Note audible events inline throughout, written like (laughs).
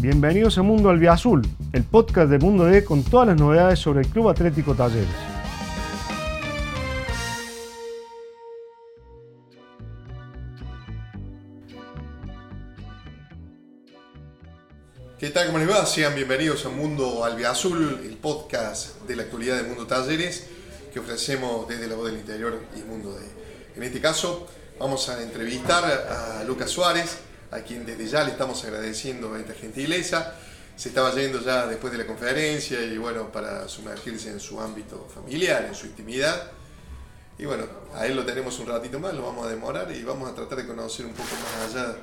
Bienvenidos a Mundo Albiazul, el podcast de Mundo D con todas las novedades sobre el Club Atlético Talleres. ¿Qué tal? ¿Cómo les va? Sean bienvenidos a Mundo Albiazul, el podcast de la actualidad de Mundo Talleres que ofrecemos desde la voz del interior y Mundo D. En este caso, vamos a entrevistar a Lucas Suárez, a quien desde ya le estamos agradeciendo esta gentileza. Se estaba yendo ya después de la conferencia y bueno, para sumergirse en su ámbito familiar, en su intimidad. Y bueno, a él lo tenemos un ratito más, lo vamos a demorar y vamos a tratar de conocer un poco más allá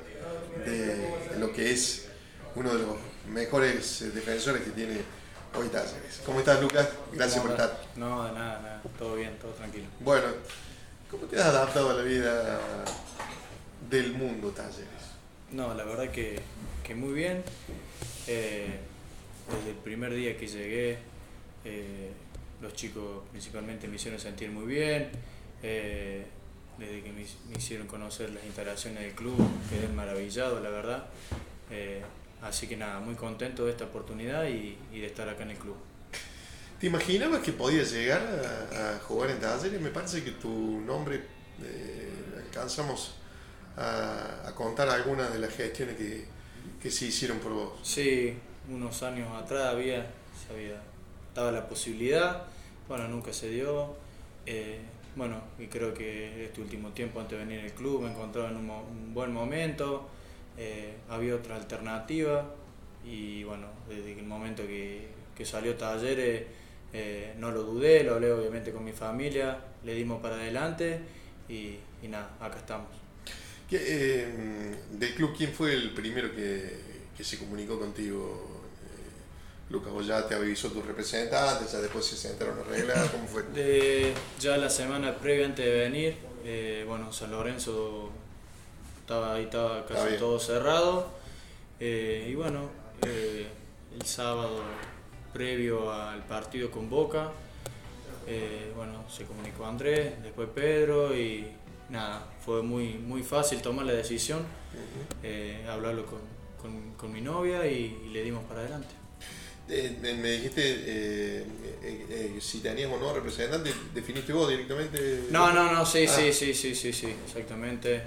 de lo que es uno de los mejores eh, defensores que tiene hoy Talleres. ¿Cómo estás, Lucas? Gracias por estar. No, de nada, nada. Todo bien, todo tranquilo. Bueno, ¿cómo te has adaptado a la vida del mundo Talleres? No, la verdad que, que muy bien. Eh, desde el primer día que llegué, eh, los chicos principalmente me hicieron sentir muy bien. Eh, desde que me, hicieron conocer las instalaciones del club, quedé maravillado, la verdad. así que nada, muy contento de esta oportunidad y, de estar acá en el club. ¿Te imaginabas que podías llegar a, jugar en Talleres? Me parece que tu nombre alcanzamos a, contar algunas de las gestiones que, que se hicieron por vos. Sí, unos años atrás había, se había dado la posibilidad, bueno, nunca se dio. Eh, bueno, y creo que este último tiempo antes de venir al club me encontraba en un, buen momento, eh, había otra alternativa y bueno, desde el momento que, que salió Talleres eh, no lo dudé, lo hablé obviamente con mi familia, le dimos para adelante y, y nada, acá estamos. Eh, del club, ¿quién fue el primero que, que se comunicó contigo? Eh, Lucas, vos ya te avisó tus representantes, ya después se sentaron a arreglar, (coughs) ¿cómo fue? De, ya la semana previa antes de venir, eh, bueno, San Lorenzo estaba ahí, estaba casi todo cerrado. y bueno, el sábado previo al partido con Boca, bueno, se comunicó Andrés, después Pedro y nada, fue muy, muy fácil tomar la decisión, eh, hablarlo con, con, con, mi novia y, le dimos para adelante. Eh, me dijiste eh, si teníamos no representante, ¿definiste vos directamente? No, no, no, sí, sí, ah. sí, sí, sí, sí, exactamente.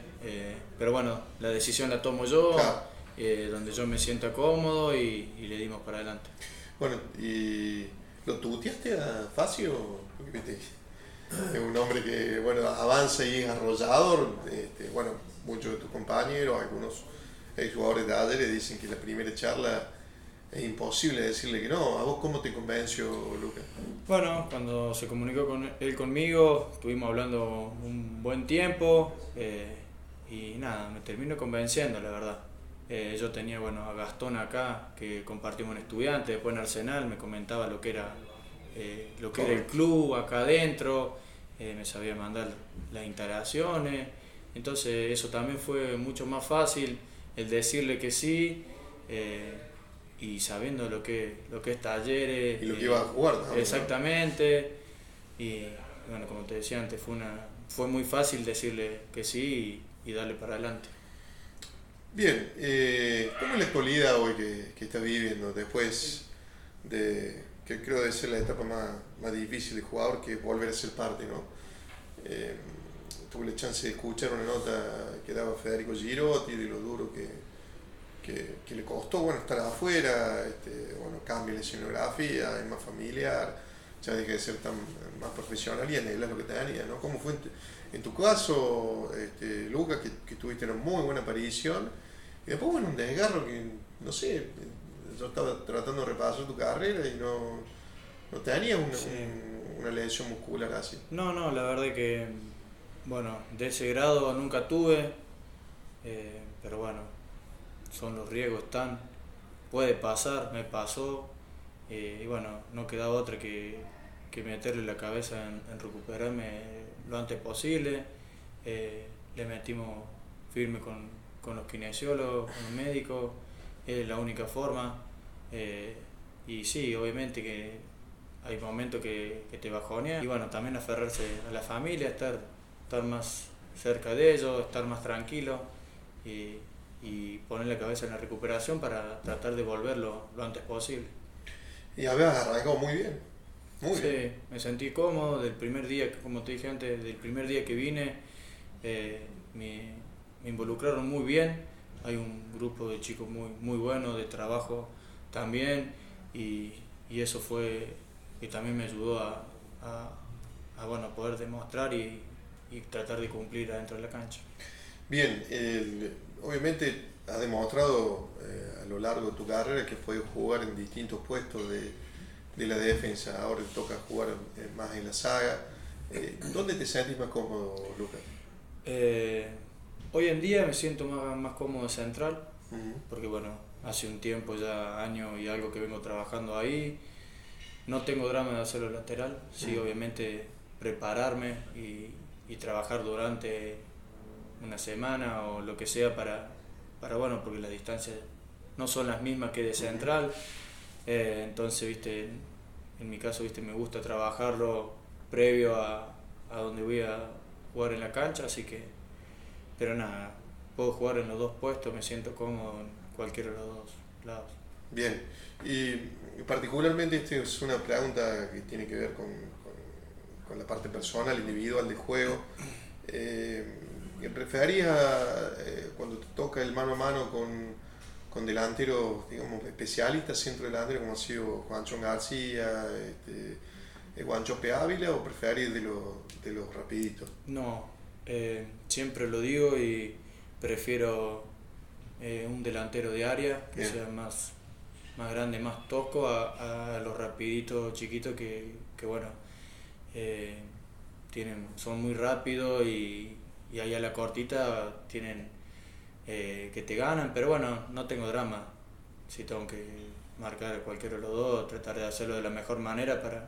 pero bueno, la decisión la tomo yo, donde yo me sienta cómodo y, y, le dimos para adelante. Bueno, ¿y lo tuteaste a Facio? Es un hombre que bueno, avanza y es arrollador. Este, bueno, muchos de tus compañeros, algunos jugadores de ADE le dicen que la primera charla es imposible decirle que no. ¿A vos cómo te convenció, Lucas? Bueno, cuando se comunicó con él conmigo, estuvimos hablando un buen tiempo eh, y nada, me terminó convenciendo, la verdad. Eh, yo tenía bueno, a Gastón acá, que compartimos en estudiante, después en Arsenal, me comentaba lo que era eh, lo que era el club acá adentro, eh, me sabía mandar las instalaciones, entonces eso también fue mucho más fácil el decirle que sí eh, y sabiendo lo que, lo que es talleres. Y lo que iba a jugar. Exactamente, y bueno, como te decía antes, fue, una, fue muy fácil decirle que sí y, darle para adelante. Bien, ¿cómo es la actualidad hoy que, que estás viviendo después de que creo debe ser la etapa más, más difícil de jugador, que volver a ser parte, ¿no? Eh, tuve la chance de escuchar una nota que daba Federico Girotti de lo duro que, que, le costó bueno, estar afuera, este, bueno, cambia la escenografía, es más familiar, ya deja de ser tan más profesional y anhela lo que tenía, ¿no? ¿Cómo fue en tu, caso, este, Lucas, que, tuviste una muy buena aparición, y después, bueno, un desgarro que, no sé, yo estaba tratando de repasar carrera y no, no tenía una, una lesión muscular así. No, no, la verdad que, bueno, de ese grado nunca tuve, eh, pero bueno, son los riesgos, están, puede pasar, me pasó, eh, y bueno, no quedaba otra que, que meterle la cabeza en, recuperarme lo antes posible. Eh, le metimos firme con, con los kinesiólogos, con los médicos, es la única forma. Eh, y sí, obviamente que hay momentos que, que te bajonea y bueno, también aferrarse a la familia, estar, estar más cerca de ellos, estar más tranquilo y, y poner la cabeza en la recuperación para tratar de volverlo lo antes posible. Y habías arrancado muy bien. Muy sí, me sentí cómodo del primer día, como te dije antes, del primer día que vine, eh, me, me, involucraron muy bien. Hay un grupo de chicos muy, muy bueno de trabajo también y, y eso fue que también me ayudó a, a, a bueno, poder demostrar y, y, tratar de cumplir adentro de la cancha. Bien, el, obviamente has demostrado eh, a lo largo de tu carrera que puedes jugar en distintos puestos de, de la defensa. Ahora te toca jugar más en la saga. Eh, ¿Dónde te sentís más cómodo, Lucas? Eh, hoy en día me siento más, más cómodo central, uh -huh. porque bueno, hace un tiempo ya, año y algo que vengo trabajando ahí. No tengo drama de hacerlo lateral, sí, uh -huh. obviamente prepararme y, y trabajar durante una semana o lo que sea para, para bueno, porque las distancias no son las mismas que de central. Eh, entonces, viste, en mi caso, viste, me gusta trabajarlo previo a, a donde voy a jugar en la cancha, así que, pero nada, puedo jugar en los dos puestos, me siento cómodo en cualquiera de los dos lados. Bien, y particularmente esta es una pregunta que tiene que ver con, con, con la parte personal, individual del juego. (clears throat) Eh, ¿Preferías eh, cuando te toca el mano a mano con, con delanteros, digamos, especialistas, centro delantero, como ha sido Juancho García, este, eh, Guanchope Ávila, o preferís de los, de los rapiditos? No, eh, siempre lo digo y prefiero eh, un delantero de área que Bien. sea más, más grande, más tosco a, a los rapiditos chiquitos que, que bueno, eh, tienen, son muy rápidos y, y ahí a la cortita tienen eh, que te ganan, pero bueno, no tengo drama. Si tengo que marcar a cualquiera de los dos, tratar de hacerlo de la mejor manera para,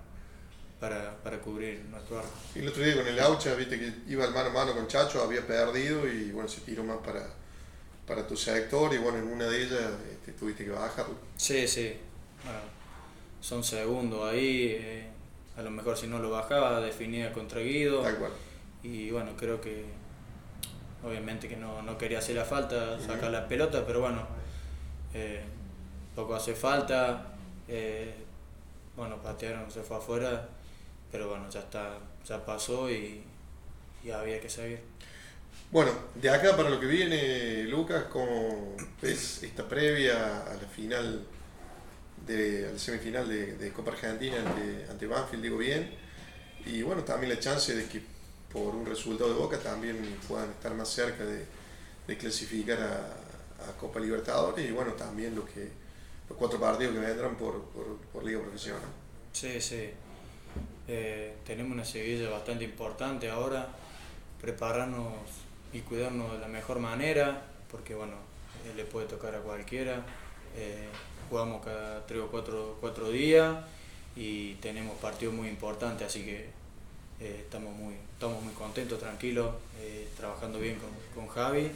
para, para cubrir nuestro arco. Y el otro día con el Aucha, viste que iba al mano a mano con Chacho, había perdido y bueno, se tiró más para, para tu sector y bueno, en una de ellas este, tuviste que bajarlo. Sí, sí. Bueno, son segundos ahí. Eh, a lo mejor si no lo bajaba, definía contra Guido. Tal cual. Y bueno, creo que obviamente que no, no quería hacer la falta, sacar uh -huh. la pelota, pero bueno, eh, poco hace falta. Eh, bueno, patearon, se fue afuera, pero bueno, ya está, ya pasó y, y había que seguir. Bueno, de acá para lo que viene, Lucas, ¿cómo ves esta previa a la final, de, a la semifinal de, de Copa Argentina ante, ante Banfield, digo bien? Y bueno, también la chance de que por un resultado de Boca también puedan estar más cerca de, de clasificar a, a, Copa Libertadores y bueno, también lo que, los cuatro partidos que vendrán por, por, por Liga Profesional. Sí, sí. Eh, tenemos una seguilla bastante importante ahora, prepararnos y cuidarnos de la mejor manera, porque bueno, eh, le puede tocar a cualquiera. Eh, jugamos cada tres o cuatro, cuatro días y tenemos partidos muy importantes, así que estamos, muy, estamos muy contentos, tranquilos, trabajando bien con, con Javi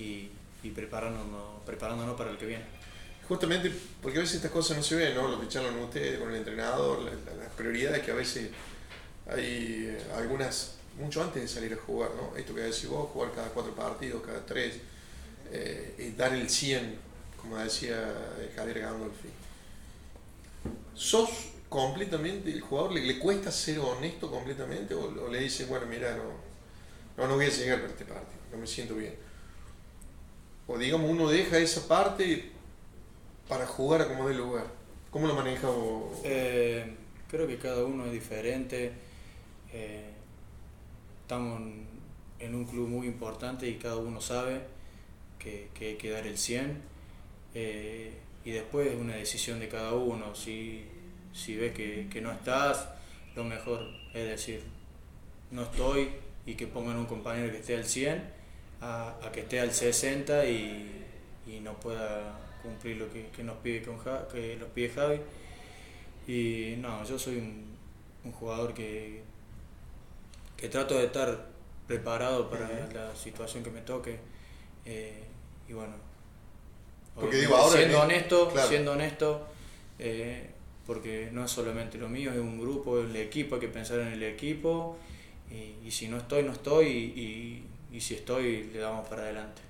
y, y, preparándonos, preparándonos para el que viene. Justamente porque a veces estas cosas no se ven, ¿no? Lo que charlan ustedes con el entrenador, las la, prioridades que a veces hay eh, algunas, mucho antes de salir a jugar, ¿no? Esto que decís vos, jugar cada cuatro partidos, cada tres, y dar el 100, como decía Javier Gandolfi. ¿Sos completamente, el jugador le, le, cuesta ser honesto completamente o, o, le dice, bueno, mira, no, no, no voy a llegar para este partido, no me siento bien. O digamos, uno deja esa parte para jugar como dé lugar. ¿Cómo lo maneja vos? Eh, creo que cada uno es diferente. Eh, estamos en, en, un club muy importante y cada uno sabe que, que hay que dar el 100. Eh, y después es una decisión de cada uno. Si, si ves que, que, no estás, lo mejor es decir, no estoy y que pongan un compañero que esté al 100 a, a que esté al 60 y, y, no pueda cumplir lo que, que nos pide con ja, que nos pide Javi. Y no, yo soy un, un jugador que, que trato de estar preparado para uh -huh. la situación que me toque. Eh, y bueno, Porque digo, ahora siendo honesto, claro. siendo honesto, eh, porque no es solamente lo mío, es un grupo, el equipo, hay que pensar en el equipo y, y si no estoy, no estoy y, y, y, si estoy, le damos para adelante.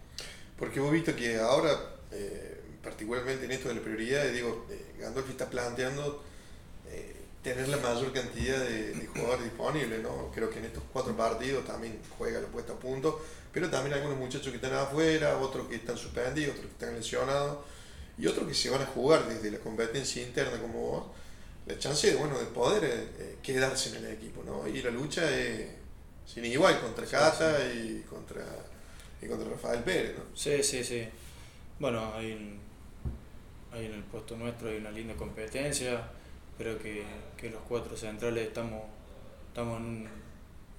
Porque hemos visto que ahora, eh, particularmente en esto de la prioridad, digo, eh, Gandolfi está planteando eh, tener la mayor cantidad de, de, (clears throat) jugadores disponibles, ¿no? Creo que en estos cuatro partidos también juega la puesta a punto, pero también algunos muchachos que están afuera, otros que están suspendidos, otros que están lesionados, y otros que se van a jugar desde la competencia interna como vos, la chance de, bueno, de poder eh, quedarse en el equipo, ¿no? Y la lucha es sin igual contra Cata y contra y contra Rafael Pérez, ¿no? Sí, sí, sí. Bueno, hay, hay en el puesto nuestro hay una linda competencia. Creo que, que los cuatro centrales estamos, estamos en un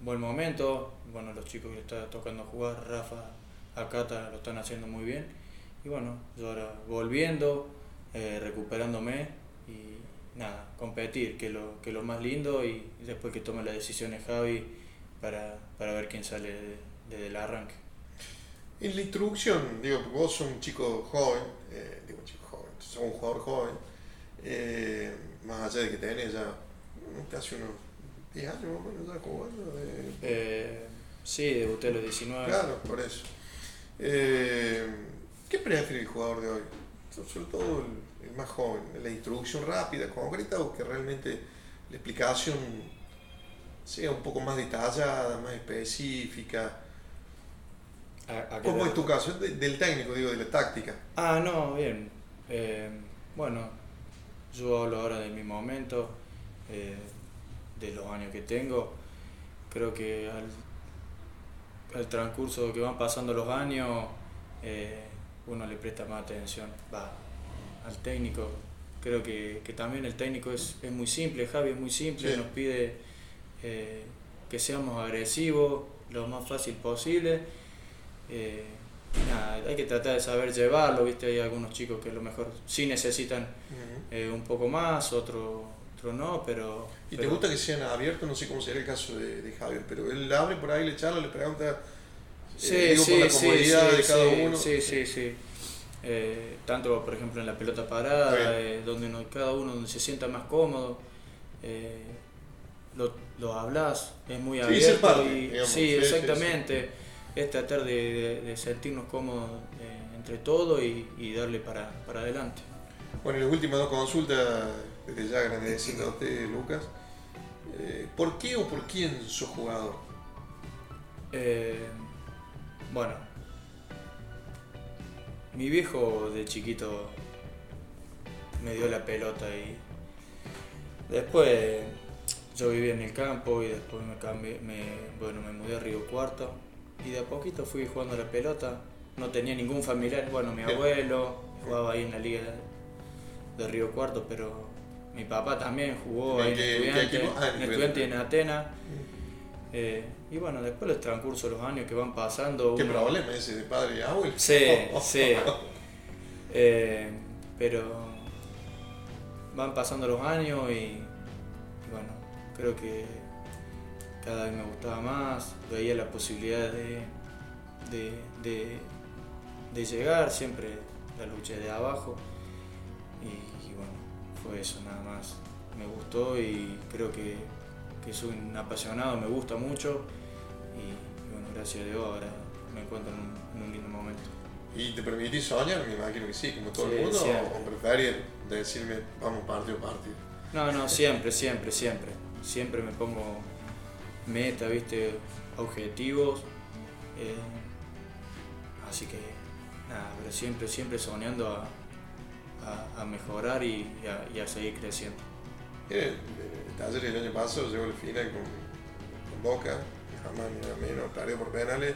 buen momento. Bueno, los chicos que están tocando jugar, Rafa, Acata, lo están haciendo muy bien. Y bueno, yo ahora volviendo, eh, recuperándome y nada, competir, que lo, que lo más lindo y después que tome las decisiones Javi para, para ver quién sale desde el arranque. En la introducción, digo, vos sos un chico joven, eh, digo chico sos un jugador joven, eh, más allá de que tenés ya casi unos 10 años más o menos ya jugando. De... Eh, sí, debuté a los 19. Claro, por eso. Eh, ¿Qué prefiere el jugador de hoy? Sobre todo el, el, más joven, la introducción rápida, concreta o que realmente la explicación sea un poco más detallada, más específica. ¿A, a ¿Cómo es tu caso? De- del técnico, digo, de la táctica. Ah, no, bien. Eh, bueno, yo hablo ahora de mi momento, eh, de los años que tengo. Creo que al, al transcurso que van pasando los años, eh, uno le presta más atención va, al técnico. Creo que, que también el técnico es, es muy simple, Javi es muy simple, Sí. nos pide que seamos agresivos lo más fácil posible. Eh, nada, hay que tratar de saber llevarlo, ¿viste? Hay algunos chicos que a lo mejor sí necesitan eh, un poco más, otros otro no, pero... ¿Y te gusta que sean abiertos? No sé cómo sería el caso de, de Javier, pero él abre por ahí, le charla, le pregunta, Sí, eh, digo, sí, por la sí, comodidad sí, de cada sí, uno. Sí, sí, sí. Eh, tanto, por ejemplo, en la pelota parada, eh, donde no, cada uno donde se sienta más cómodo, eh, lo, lo hablas, es muy Sí, abierto. ser parte, y, digamos. sí, Sí, sí, exactamente. Es tratar de, de- de sentirnos cómodos eh, entre todos y, y darle para, para adelante. Bueno, y las últimas dos consultas, desde ya agradeciendo a usted, Lucas. Eh, ¿Por qué o por quién sos jugador? Eh, bueno, mi viejo de chiquito me dio la pelota y después yo vivía en el campo y después me cambié, me, bueno, me mudé a Río Cuarto y de a poquito fui jugando la pelota. No tenía ningún familiar, bueno, mi abuelo jugaba ahí en la liga de Río Cuarto, pero mi papá también jugó ahí ¿En en? Ah, en Estudiante. En Atenas. Eh, y bueno, después del transcurso los años que van pasando. ¿Qué uno- problema ese de padre y abuelo? Sí, (laughs) sí. Eh, pero van pasando los años y, y bueno, creo que cada vez me gustaba más, veía la posibilidad de, de, de- de llegar, siempre la lucha de abajo y, y bueno, fue eso nada más. Me gustó y creo que, que soy un apasionado, me gusta mucho y, y bueno, gracias a Dios ahora me encuentro en un, en un lindo momento. ¿Y te permitís soñar? Me imagino que sí, como todo Sí, el mundo. siempre. ¿O preferís decirme, vamos partido a partido? No, no, siempre, siempre, siempre. Siempre me pongo meta, viste, objetivos. eh, así que nada, pero siempre, siempre soñando a, a- a mejorar y, y a, y a seguir creciendo. Mire, el taller el año pasado llegó al final con, con Boca, jamás ni menos, perdió por penales,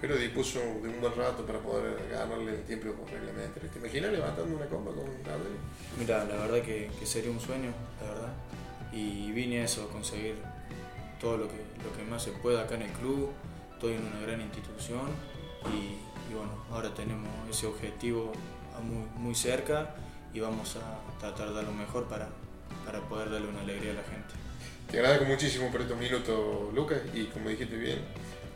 pero dispuso de un buen rato para poder ganarle el tiempo reglamentario. ¿Te imaginas levantando una copa con Taller? Mira, la verdad que, que sería un sueño, la verdad. Y vine a eso, a conseguir todo lo que, lo que más se pueda acá en el club. Estoy en una gran institución y, y bueno, ahora tenemos ese objetivo muy, muy cerca y vamos a tratar de dar lo mejor para, para poder darle una alegría a la gente. Te agradezco muchísimo por estos minutos, Lucas, y como dijiste bien,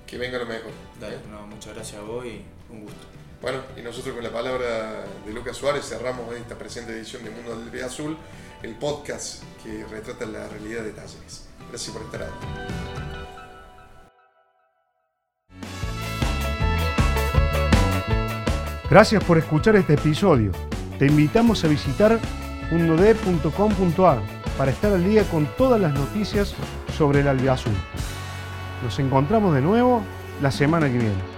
que venga lo mejor. Dale, ¿eh? no, muchas gracias a vos y un gusto. Bueno, y nosotros con la palabra de Lucas Suárez cerramos esta presente edición de Mundo del Azul, el podcast que retrata la realidad de Talleres. Gracias por estar ahí. Gracias por escuchar este episodio. Te invitamos a visitar mundod.com.ar para estar al día con todas las noticias sobre el albiazul. Nos encontramos de nuevo la semana que viene.